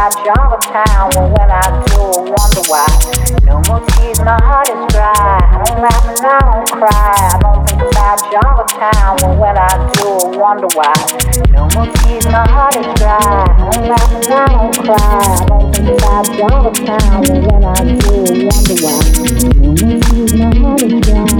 you all the time. But when I do, I wonder why. No more tears, my heart is dry. I don't laugh and I don't cry. I don't think about all the time. But when I do, I wonder why. No more tears, my heart is dry. I don't laugh and I don't cry. I don't think about all the time. But when I do, I wonder why. No more tears, my heart is dry.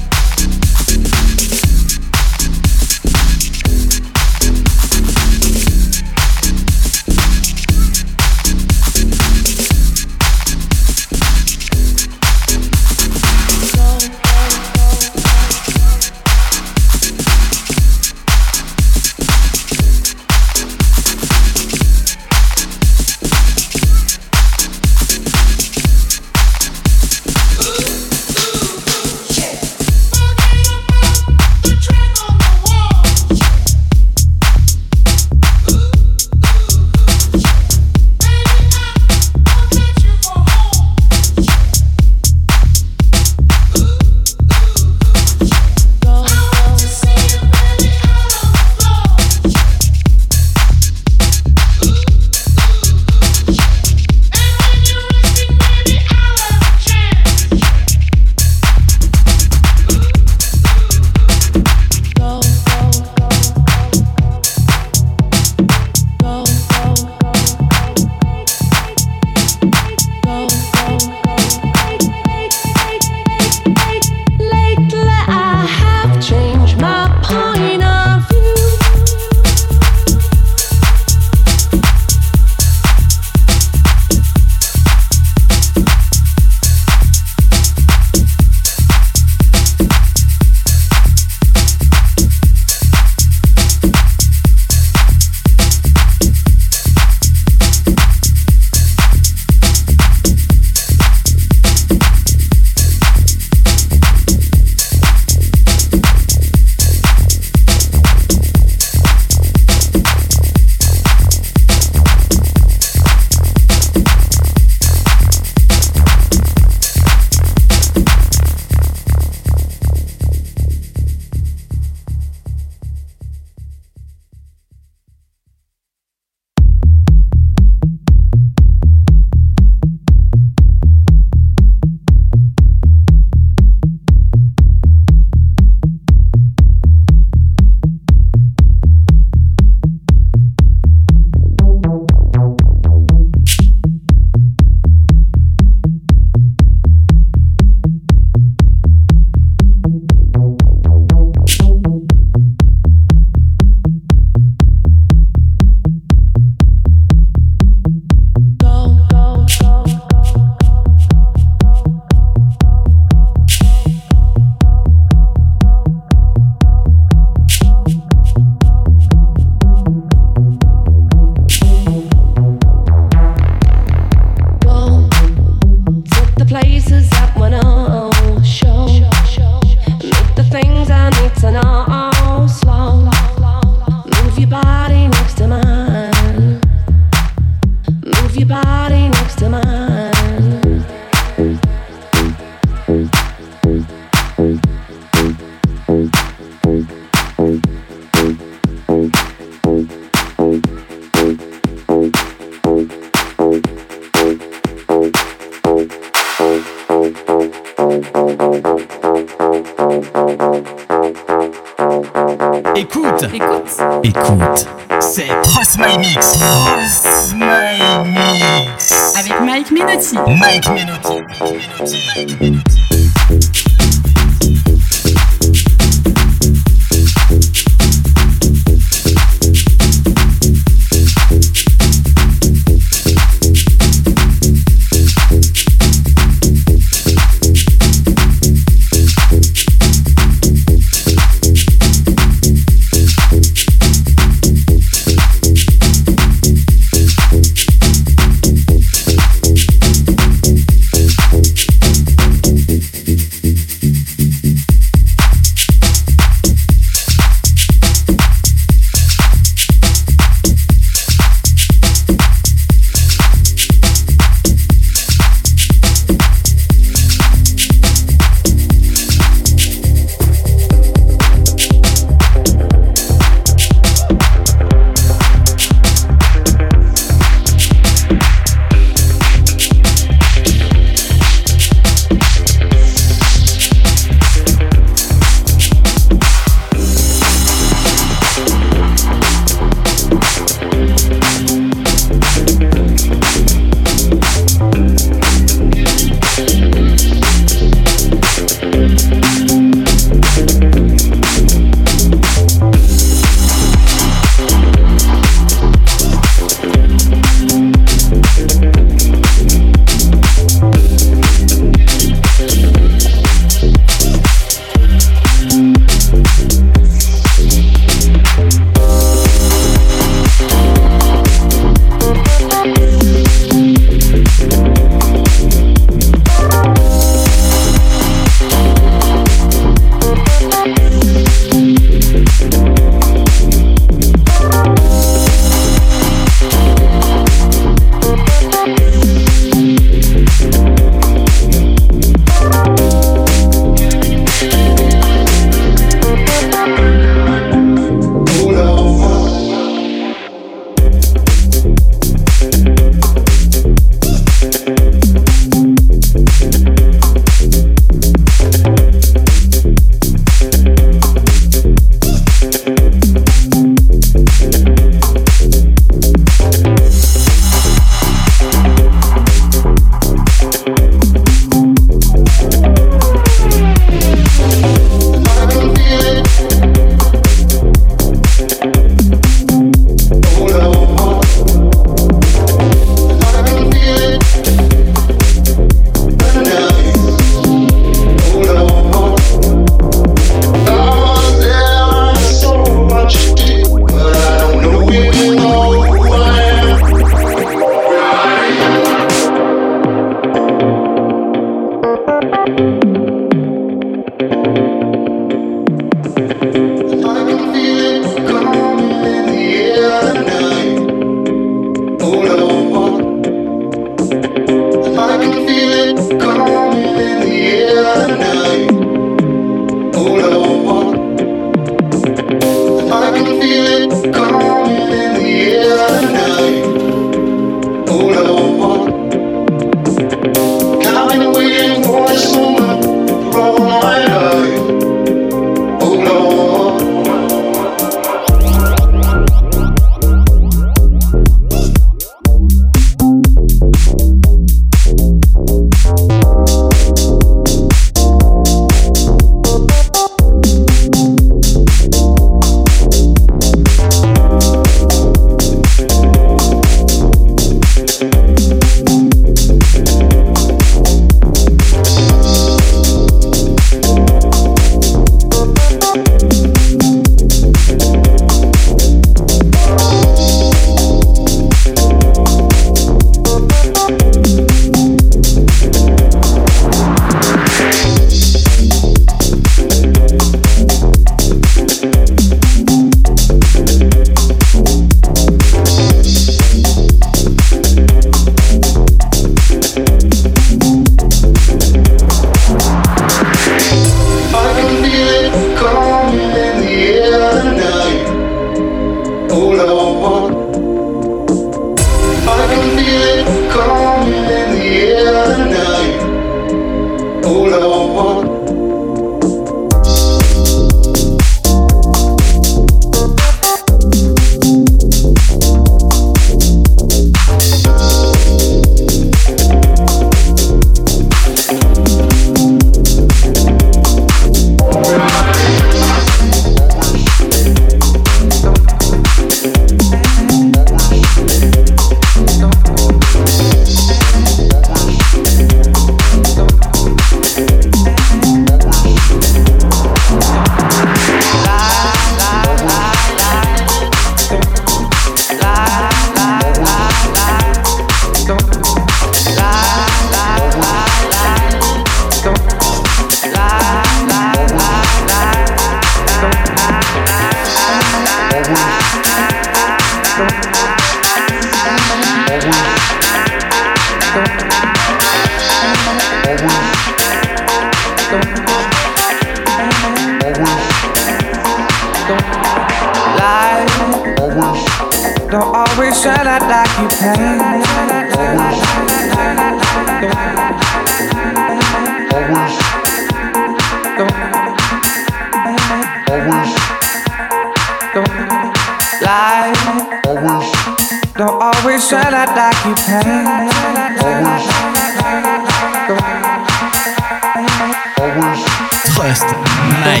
my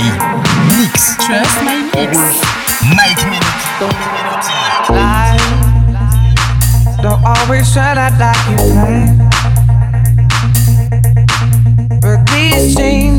mix. Trust my mix. Mike Minute. Life don't always try out like you plan. But these things.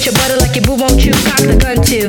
with your butter like your boo won't you cock the gun too?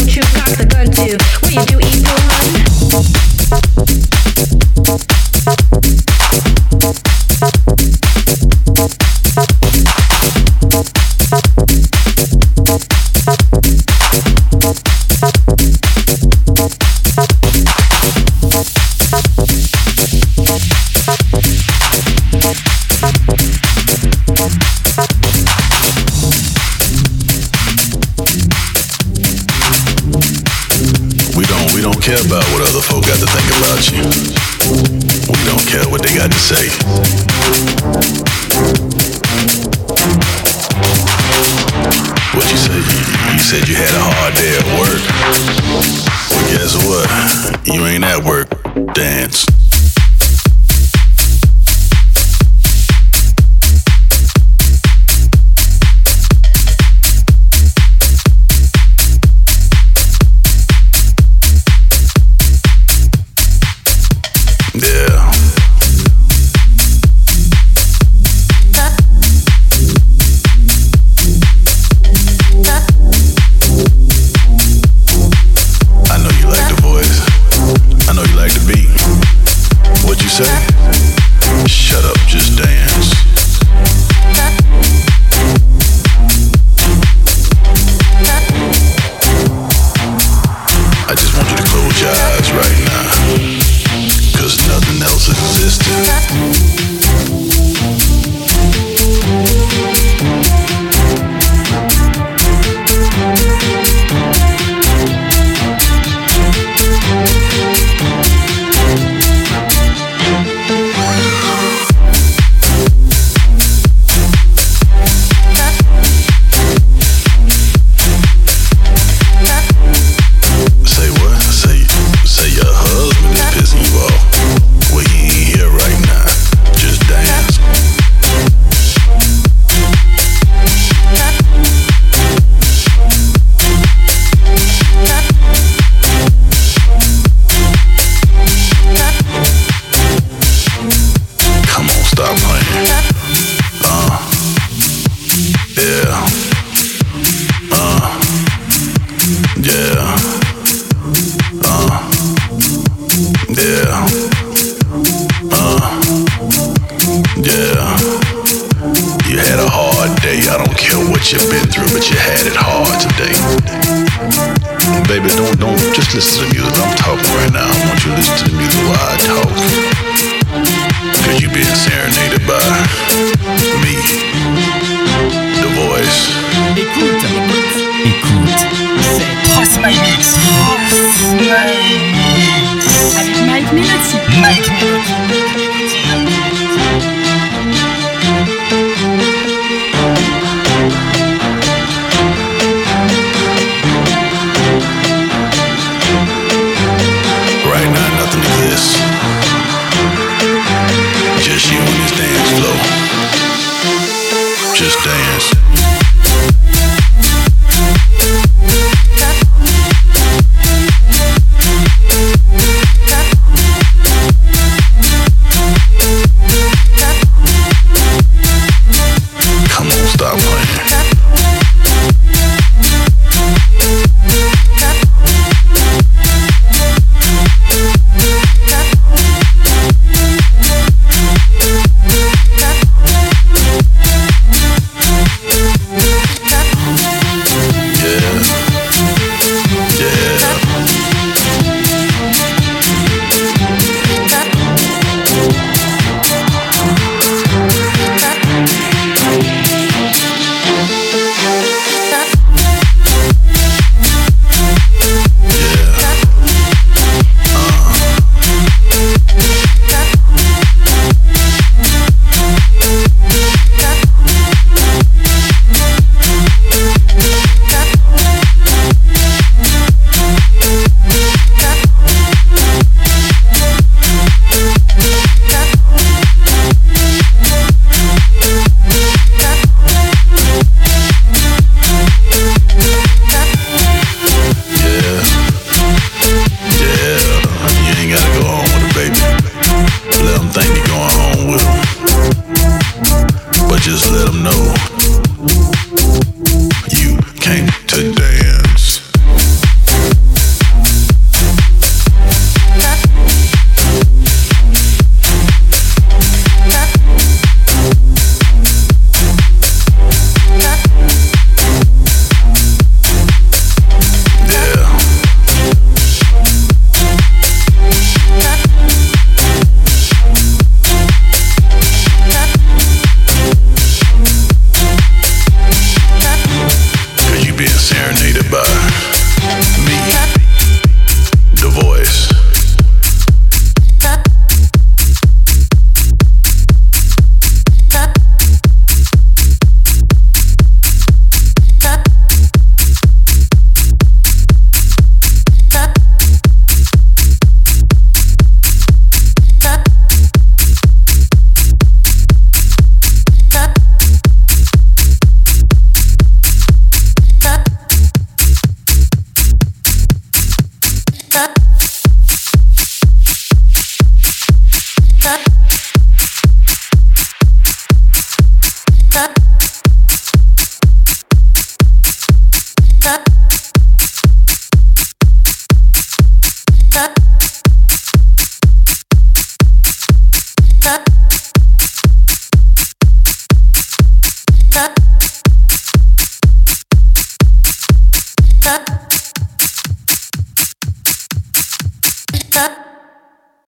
say.